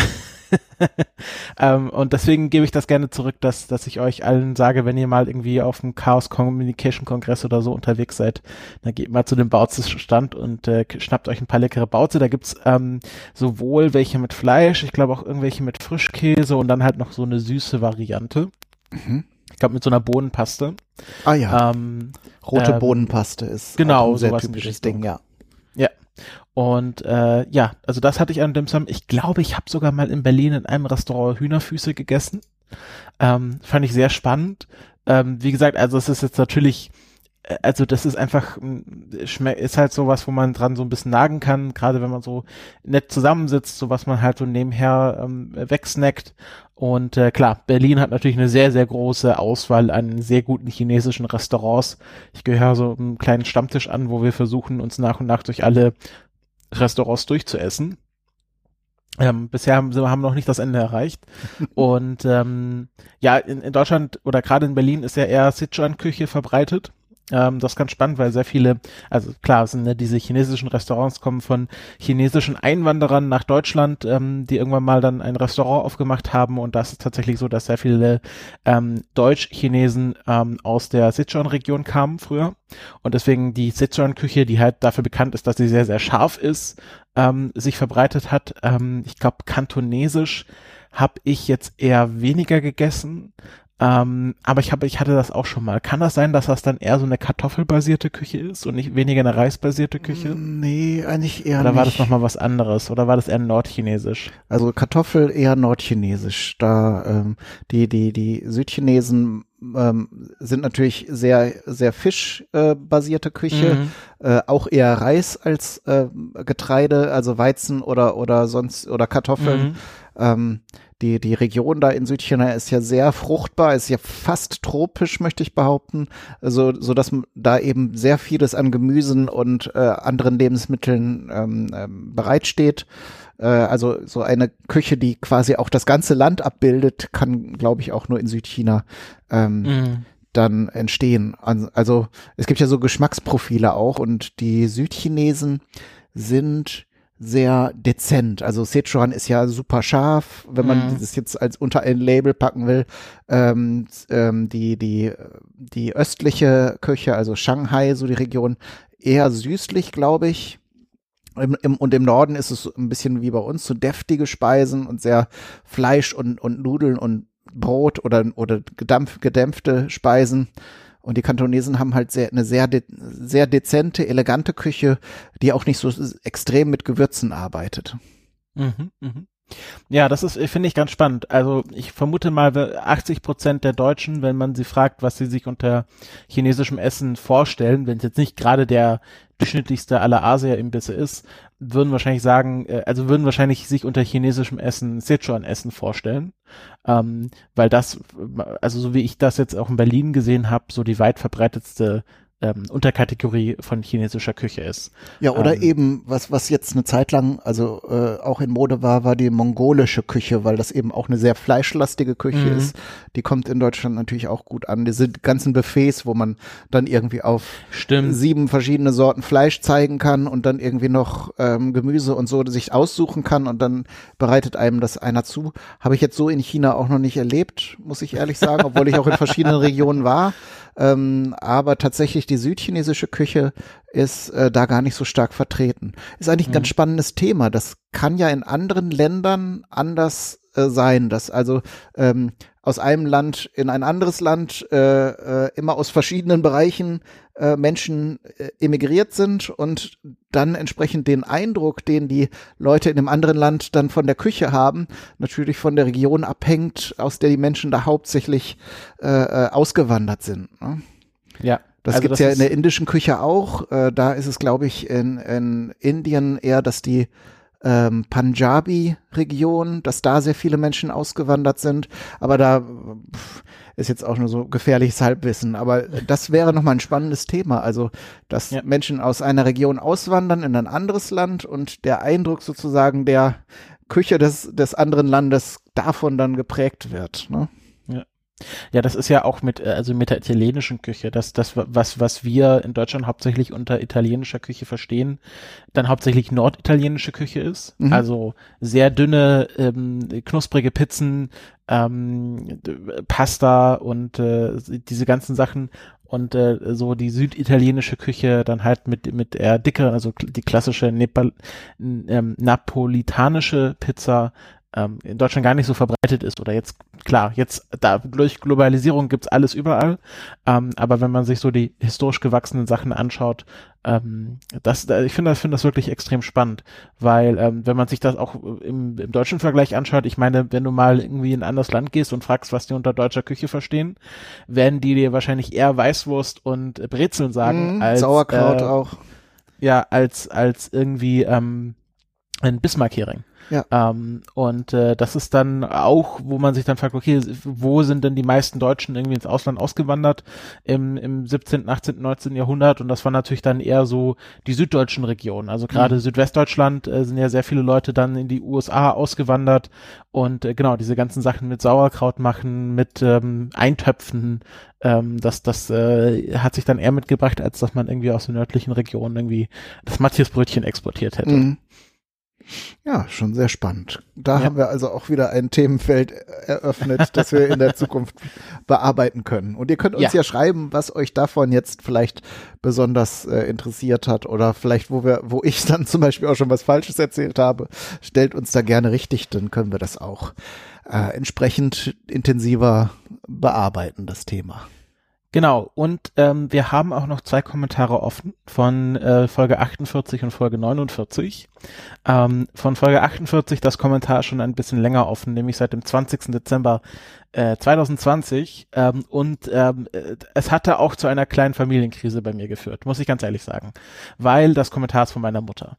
B: ähm, und deswegen gebe ich das gerne zurück, dass, dass ich euch allen sage, wenn ihr mal irgendwie auf dem Chaos Communication Kongress oder so unterwegs seid, dann geht mal zu dem Bautze-Stand und äh, schnappt euch ein paar leckere Bautze. Da gibt's ähm, sowohl welche mit Fleisch, ich glaube auch irgendwelche mit Frischkäse und dann halt noch so eine süße Variante. Mhm. Ich glaube mit so einer Bohnenpaste.
C: Ah ja. Ähm, Rote ähm, Bohnenpaste ist
B: genau
C: ein sehr typisches Ding, ja.
B: Ja. Und äh, ja, also das hatte ich an dem Sam. Ich glaube, ich habe sogar mal in Berlin in einem Restaurant Hühnerfüße gegessen. Ähm, fand ich sehr spannend. Ähm, wie gesagt, also es ist jetzt natürlich, äh, also das ist einfach, ist halt sowas, wo man dran so ein bisschen nagen kann, gerade wenn man so nett zusammensitzt, so was man halt so nebenher ähm, wegsnackt. Und äh, klar, Berlin hat natürlich eine sehr, sehr große Auswahl an sehr guten chinesischen Restaurants. Ich gehöre so einem kleinen Stammtisch an, wo wir versuchen, uns nach und nach durch alle Restaurants durchzuessen. Ähm, bisher haben wir haben noch nicht das Ende erreicht. Und ähm, ja, in, in Deutschland oder gerade in Berlin ist ja eher Sichuan-Küche verbreitet. Ähm, das ist ganz spannend, weil sehr viele, also klar, sind ne, diese chinesischen Restaurants kommen von chinesischen Einwanderern nach Deutschland, ähm, die irgendwann mal dann ein Restaurant aufgemacht haben. Und das ist tatsächlich so, dass sehr viele ähm, Deutsch-Chinesen ähm, aus der Sichuan-Region kamen früher. Und deswegen die Sichuan-Küche, die halt dafür bekannt ist, dass sie sehr, sehr scharf ist, ähm, sich verbreitet hat. Ähm, ich glaube, kantonesisch habe ich jetzt eher weniger gegessen, ähm, aber ich habe, ich hatte das auch schon mal. Kann das sein, dass das dann eher so eine kartoffelbasierte Küche ist und nicht weniger eine reisbasierte Küche?
C: Nee, eigentlich eher
B: Oder
C: nicht.
B: war das nochmal was anderes? Oder war das eher nordchinesisch?
C: Also Kartoffel eher nordchinesisch. Da ähm, die die die Südchinesen ähm, sind natürlich sehr sehr fischbasierte äh, Küche, mhm. äh, auch eher Reis als äh, Getreide, also Weizen oder oder sonst oder Kartoffeln. Mhm. Ähm, die, die Region da in Südchina ist ja sehr fruchtbar, ist ja fast tropisch, möchte ich behaupten, so, so dass da eben sehr vieles an Gemüsen und äh, anderen Lebensmitteln ähm, ähm, bereitsteht. Äh, also so eine Küche, die quasi auch das ganze Land abbildet, kann, glaube ich, auch nur in Südchina ähm, mhm dann entstehen. Also es gibt ja so Geschmacksprofile auch und die Südchinesen sind sehr dezent. Also Sichuan ist ja super scharf, wenn man mhm. das jetzt als unter ein Label packen will. Ähm, ähm, die, die, die östliche Küche, also Shanghai, so die Region, eher süßlich, glaube ich. Im, im, und im Norden ist es ein bisschen wie bei uns, so deftige Speisen und sehr Fleisch und, und Nudeln und Brot oder, oder gedampf, gedämpfte Speisen. Und die Kantonesen haben halt sehr, eine sehr, de, sehr dezente, elegante Küche, die auch nicht so extrem mit Gewürzen arbeitet.
B: Mhm, mh. Ja, das ist, finde ich ganz spannend. Also ich vermute mal, 80 Prozent der Deutschen, wenn man sie fragt, was sie sich unter chinesischem Essen vorstellen, wenn es jetzt nicht gerade der durchschnittlichste aller Asia-Imbisse ist, würden wahrscheinlich sagen, äh, also würden wahrscheinlich sich unter chinesischem Essen Sichuan-Essen vorstellen, ähm, weil das, also so wie ich das jetzt auch in Berlin gesehen habe, so die weit verbreitetste ähm, Unterkategorie von chinesischer Küche ist.
C: Ja, oder ähm, eben, was, was jetzt eine Zeit lang, also äh, auch in Mode war, war die mongolische Küche, weil das eben auch eine sehr fleischlastige Küche mhm. ist. Die kommt in Deutschland natürlich auch gut an. Diese ganzen Buffets, wo man dann irgendwie auf
B: Stimmt.
C: sieben verschiedene Sorten Fleisch zeigen kann und dann irgendwie noch ähm, Gemüse und so sich aussuchen kann und dann bereitet einem das einer zu. Habe ich jetzt so in China auch noch nicht erlebt, muss ich ehrlich sagen, obwohl ich auch in verschiedenen Regionen war. Ähm, aber tatsächlich die die südchinesische Küche ist äh, da gar nicht so stark vertreten. Ist eigentlich ein mhm. ganz spannendes Thema. Das kann ja in anderen Ländern anders äh, sein, dass also ähm, aus einem Land in ein anderes Land äh, äh, immer aus verschiedenen Bereichen äh, Menschen äh, emigriert sind und dann entsprechend den Eindruck, den die Leute in einem anderen Land dann von der Küche haben, natürlich von der Region abhängt, aus der die Menschen da hauptsächlich äh, äh ausgewandert sind. Ne?
B: Ja.
C: Das also gibt's das ja in der indischen Küche auch. Äh, da ist es, glaube ich, in, in Indien eher, dass die ähm, Punjabi-Region, dass da sehr viele Menschen ausgewandert sind. Aber da pff, ist jetzt auch nur so gefährliches Halbwissen. Aber das wäre nochmal ein spannendes Thema. Also, dass ja. Menschen aus einer Region auswandern in ein anderes Land und der Eindruck sozusagen der Küche des, des anderen Landes davon dann geprägt wird. Ne?
B: Ja, das ist ja auch mit, äh, also mit der italienischen Küche, das, das, was, was wir in Deutschland hauptsächlich unter italienischer Küche verstehen, dann hauptsächlich norditalienische Küche ist. Mhm. Also sehr dünne, ähm, knusprige Pizzen, ähm, Pasta und äh, diese ganzen Sachen und äh, so die süditalienische Küche dann halt mit mit eher dicker, also die klassische Nepal ähm, napolitanische Pizza ähm, in Deutschland gar nicht so verbreitet ist oder jetzt klar, jetzt da durch Globalisierung gibt's alles überall, ähm, aber wenn man sich so die historisch gewachsenen Sachen anschaut, ähm, das, ich finde das, finde das wirklich extrem spannend, weil ähm, wenn man sich das auch im, im deutschen Vergleich anschaut, ich meine, wenn du mal irgendwie in ein anderes Land gehst und fragst, was die unter deutscher Küche verstehen, werden die dir wahrscheinlich eher Weißwurst und Brezeln sagen
C: mm, als Sauerkraut äh, auch.
B: Ja, als als irgendwie ähm, ein Bismarck-Hering.
C: Ja.
B: Ähm, und äh, das ist dann auch, wo man sich dann fragt, okay, wo sind denn die meisten Deutschen irgendwie ins Ausland ausgewandert im, im 17., 18., 19. Jahrhundert? Und das war natürlich dann eher so die süddeutschen Regionen. Also gerade mhm. Südwestdeutschland äh, sind ja sehr viele Leute dann in die USA ausgewandert und äh, genau, diese ganzen Sachen mit Sauerkraut machen, mit ähm, Eintöpfen, ähm, das, das äh, hat sich dann eher mitgebracht, als dass man irgendwie aus den nördlichen Regionen irgendwie das Matthiasbrötchen exportiert hätte. Mhm.
C: Ja, schon sehr spannend. Da ja. haben wir also auch wieder ein Themenfeld eröffnet, das wir in der Zukunft bearbeiten können. Und ihr könnt uns ja, ja schreiben, was euch davon jetzt vielleicht besonders äh, interessiert hat oder vielleicht, wo wir, wo ich dann zum Beispiel auch schon was Falsches erzählt habe. Stellt uns da gerne richtig, dann können wir das auch äh, entsprechend intensiver bearbeiten, das Thema.
B: Genau, und ähm, wir haben auch noch zwei Kommentare offen von äh, Folge 48 und Folge 49. Ähm, von Folge 48 das Kommentar schon ein bisschen länger offen, nämlich seit dem 20. Dezember äh, 2020. Ähm, und ähm, äh, es hatte auch zu einer kleinen Familienkrise bei mir geführt, muss ich ganz ehrlich sagen, weil das Kommentar ist von meiner Mutter.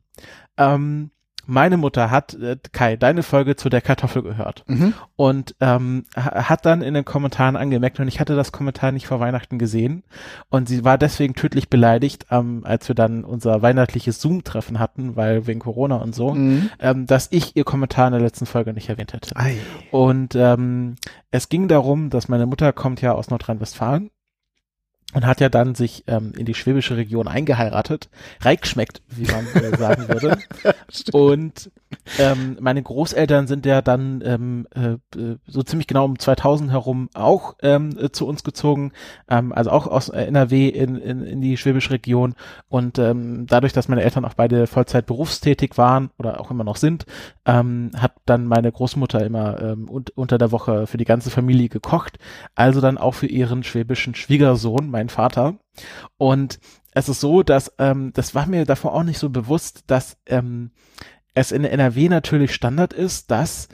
B: Ähm, meine Mutter hat, äh, Kai, deine Folge zu der Kartoffel gehört mhm. und ähm, hat dann in den Kommentaren angemerkt, und ich hatte das Kommentar nicht vor Weihnachten gesehen und sie war deswegen tödlich beleidigt, ähm, als wir dann unser weihnachtliches Zoom-Treffen hatten, weil wegen Corona und so, mhm. ähm, dass ich ihr Kommentar in der letzten Folge nicht erwähnt hätte. Ei. Und ähm, es ging darum, dass meine Mutter kommt ja aus Nordrhein-Westfalen und hat ja dann sich ähm, in die schwäbische Region eingeheiratet. Reich schmeckt, wie man äh, sagen würde. und ähm, meine Großeltern sind ja dann ähm, äh, so ziemlich genau um 2000 herum auch ähm, äh, zu uns gezogen, ähm, also auch aus NRW in, in, in die schwäbische Region. Und ähm, dadurch, dass meine Eltern auch beide Vollzeit berufstätig waren oder auch immer noch sind, ähm, hat dann meine Großmutter immer ähm, un unter der Woche für die ganze Familie gekocht. Also dann auch für ihren schwäbischen Schwiegersohn, mein Vater. Und es ist so, dass ähm, das war mir davor auch nicht so bewusst, dass ähm, es in NRW natürlich Standard ist, dass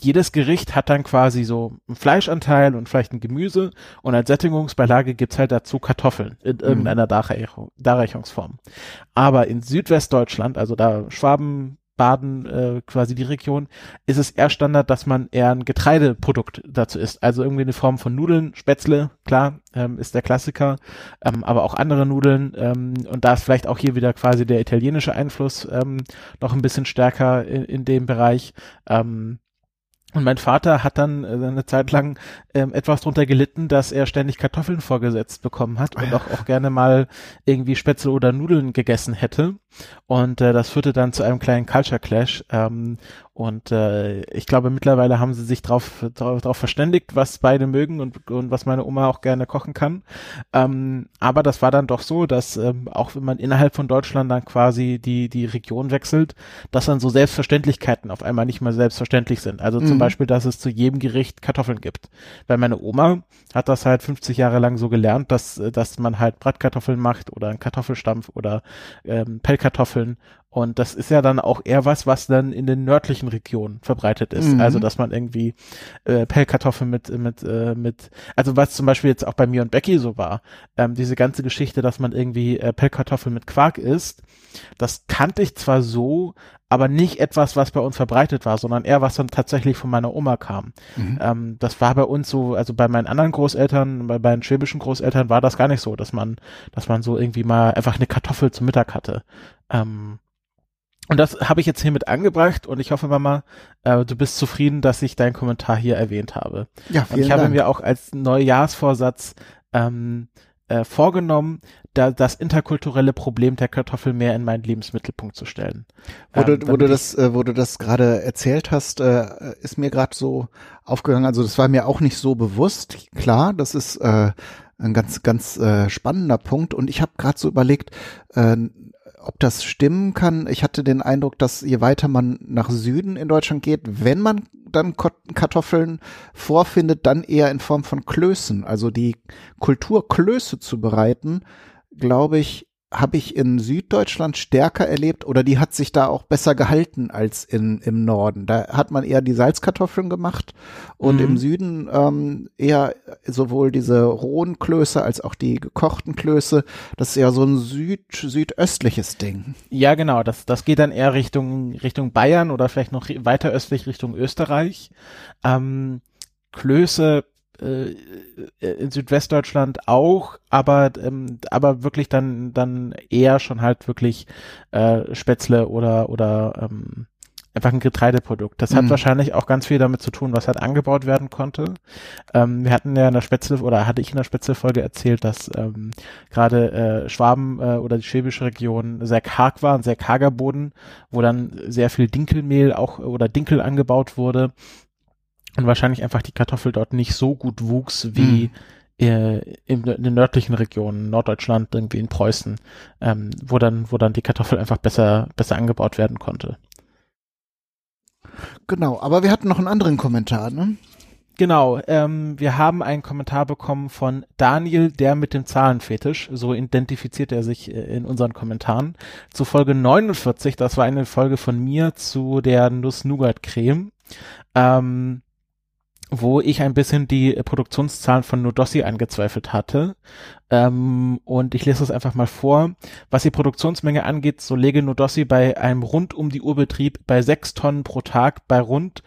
B: jedes Gericht hat dann quasi so einen Fleischanteil und vielleicht ein Gemüse und als Sättigungsbeilage gibt's halt dazu Kartoffeln in mhm. irgendeiner Darreichung, Darreichungsform. Aber in Südwestdeutschland, also da Schwaben, Baden, äh, quasi die Region, ist es eher Standard, dass man eher ein Getreideprodukt dazu isst. Also irgendwie eine Form von Nudeln, Spätzle, klar, ähm, ist der Klassiker, ähm, aber auch andere Nudeln. Ähm, und da ist vielleicht auch hier wieder quasi der italienische Einfluss ähm, noch ein bisschen stärker in, in dem Bereich. Ähm, und mein Vater hat dann äh, eine Zeit lang ähm, etwas drunter gelitten, dass er ständig Kartoffeln vorgesetzt bekommen hat und auch, auch gerne mal irgendwie Spätzle oder Nudeln gegessen hätte. Und äh, das führte dann zu einem kleinen Culture Clash. Ähm, Und äh, ich glaube, mittlerweile haben sie sich drauf, drauf, drauf verständigt, was beide mögen und, und was meine Oma auch gerne kochen kann. Ähm, aber das war dann doch so, dass ähm, auch wenn man innerhalb von Deutschland dann quasi die, die Region wechselt, dass dann so Selbstverständlichkeiten auf einmal nicht mehr selbstverständlich sind. Also zum mhm. Beispiel, dass es zu jedem Gericht Kartoffeln gibt. Weil meine Oma hat das halt 50 Jahre lang so gelernt, dass, dass man halt Bratkartoffeln macht oder einen Kartoffelstampf oder ähm, Pellkartoffeln und das ist ja dann auch eher was, was dann in den nördlichen Regionen verbreitet ist. Mhm. Also, dass man irgendwie äh, Pellkartoffeln mit, mit, äh, mit, also was zum Beispiel jetzt auch bei mir und Becky so war, ähm, diese ganze Geschichte, dass man irgendwie äh, Pellkartoffeln mit Quark isst, das kannte ich zwar so, aber nicht etwas, was bei uns verbreitet war, sondern eher was dann tatsächlich von meiner Oma kam. Mhm. Ähm, das war bei uns so, also bei meinen anderen Großeltern, bei meinen schwäbischen Großeltern war das gar nicht so, dass man, dass man so irgendwie mal einfach eine Kartoffel zum Mittag hatte. Ähm, und das habe ich jetzt hiermit angebracht und ich hoffe, Mama, äh, du bist zufrieden, dass ich deinen Kommentar hier erwähnt habe. Ja, vielen und ich Dank. habe mir auch als Neujahrsvorsatz ähm, äh, vorgenommen, da das interkulturelle Problem der Kartoffel mehr in meinen Lebensmittelpunkt zu stellen.
C: Wo ähm, du, wo du das, äh, wo du das gerade erzählt hast, äh, ist mir gerade so aufgegangen. Also das war mir auch nicht so bewusst. Klar, das ist äh, ein ganz, ganz äh, spannender Punkt. Und ich habe gerade so überlegt, äh, ob das stimmen kann. Ich hatte den Eindruck, dass je weiter man nach Süden in Deutschland geht, wenn man dann Kartoffeln vorfindet, dann eher in Form von Klößen. Also die Kultur Klöße zu bereiten, glaube ich, habe ich in Süddeutschland stärker erlebt oder die hat sich da auch besser gehalten als in, im Norden. Da hat man eher die Salzkartoffeln gemacht und mhm. im Süden ähm, eher sowohl diese rohen Klöße als auch die gekochten Klöße. Das ist ja so ein Süd, südöstliches Ding.
B: Ja, genau. Das, das geht dann eher Richtung, Richtung Bayern oder vielleicht noch weiter östlich Richtung Österreich. Ähm, Klöße in Südwestdeutschland auch, aber ähm, aber wirklich dann dann eher schon halt wirklich äh, Spätzle oder oder ähm, einfach ein Getreideprodukt. Das hat mhm. wahrscheinlich auch ganz viel damit zu tun, was halt angebaut werden konnte. Ähm, wir hatten ja in der Spätzle oder hatte ich in der Spätzle-Folge erzählt, dass ähm, gerade äh, Schwaben äh, oder die schwäbische Region sehr karg war, ein sehr karger Boden, wo dann sehr viel Dinkelmehl auch oder Dinkel angebaut wurde und wahrscheinlich einfach die Kartoffel dort nicht so gut wuchs wie mhm. äh, in, in, den nördlichen Regionen, Norddeutschland, irgendwie in Preußen, ähm, wo dann, wo dann die Kartoffel einfach besser, besser angebaut werden konnte.
C: Genau, aber wir hatten noch einen anderen Kommentar, ne?
B: Genau, ähm, wir haben einen Kommentar bekommen von Daniel, der mit dem Zahlenfetisch, so identifiziert er sich äh, in unseren Kommentaren, zu Folge 49, das war eine Folge von mir zu der Nuss-Nougat-Creme. Ähm, wo ich ein bisschen die Produktionszahlen von Nodossi angezweifelt hatte. Ähm, und ich lese das einfach mal vor. Was die Produktionsmenge angeht, so lege Nodossi bei einem rund um die Uhrbetrieb bei sechs Tonnen pro Tag bei rund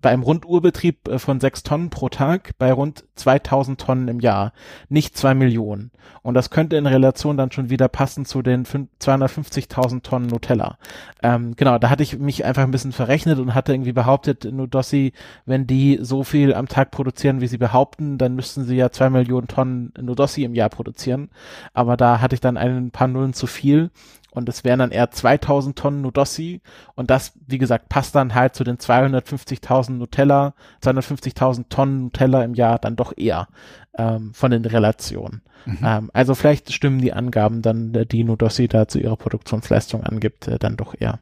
B: bei einem Rundurbetrieb äh, von sechs Tonnen pro Tag bei rund 2000 Tonnen im Jahr, nicht zwei Millionen. Und das könnte in Relation dann schon wieder passen zu den 250.000 Tonnen Nutella. Ähm, genau, da hatte ich mich einfach ein bisschen verrechnet und hatte irgendwie behauptet, Nudossi, wenn die so viel am Tag produzieren, wie sie behaupten, dann müssten sie ja zwei Millionen Tonnen Nudossi im Jahr produzieren. Aber da hatte ich dann ein paar Nullen zu viel und es wären dann eher 2000 Tonnen Nudossi und das, wie gesagt, passt dann halt zu den 250.000 Nutella, 250.000 Tonnen Nutella im Jahr dann doch eher ähm, von den Relationen. Mhm. Ähm, also vielleicht stimmen die Angaben dann, äh, die Nudossi da zu ihrer Produktionsleistung angibt, äh, dann doch eher.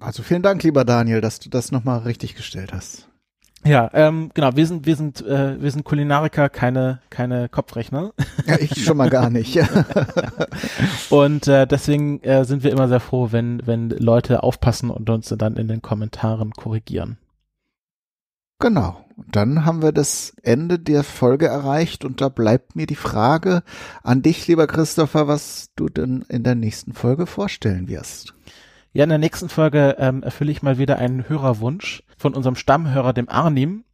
C: Also vielen Dank, lieber Daniel, dass du das nochmal richtig gestellt hast.
B: Ja, ähm, genau, wir sind, wir sind, äh, wir sind Kulinariker, keine, keine Kopfrechner.
C: Ja, ich schon mal gar nicht.
B: und äh, deswegen äh, sind wir immer sehr froh, wenn, wenn Leute aufpassen und uns dann in den Kommentaren korrigieren.
C: Genau. Dann haben wir das Ende der Folge erreicht und da bleibt mir die Frage an dich, lieber Christopher, was du denn in der nächsten Folge vorstellen wirst.
B: Ja, in der nächsten Folge ähm, erfülle ich mal wieder einen Hörerwunsch von unserem Stammhörer, dem Arnim.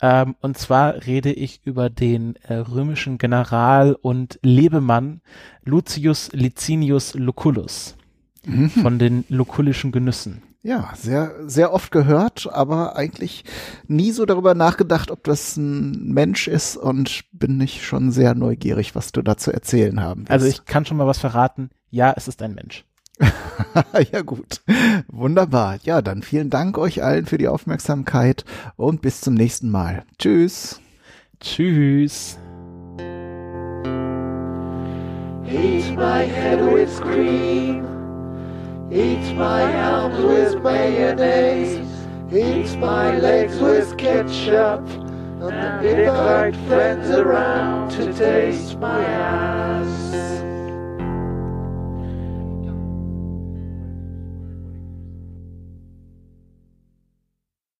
B: Ähm, und zwar rede ich über den äh, römischen General und Lebemann Lucius Licinius Lucullus mhm. von den lukullischen Genüssen.
C: Ja, sehr, sehr oft gehört, aber eigentlich nie so darüber nachgedacht, ob das ein Mensch ist und bin ich schon sehr neugierig, was du da zu erzählen haben
B: wirst. Also ich kann schon mal was verraten. Ja, es ist ein Mensch.
C: ja gut, wunderbar. Ja, dann vielen Dank euch allen für die Aufmerksamkeit und bis zum nächsten Mal. Tschüss.
B: Tschüss.
A: Eat my head with cream. Eat my arms with mayonnaise. Eat my legs with ketchup. And invite friends around to taste my ass.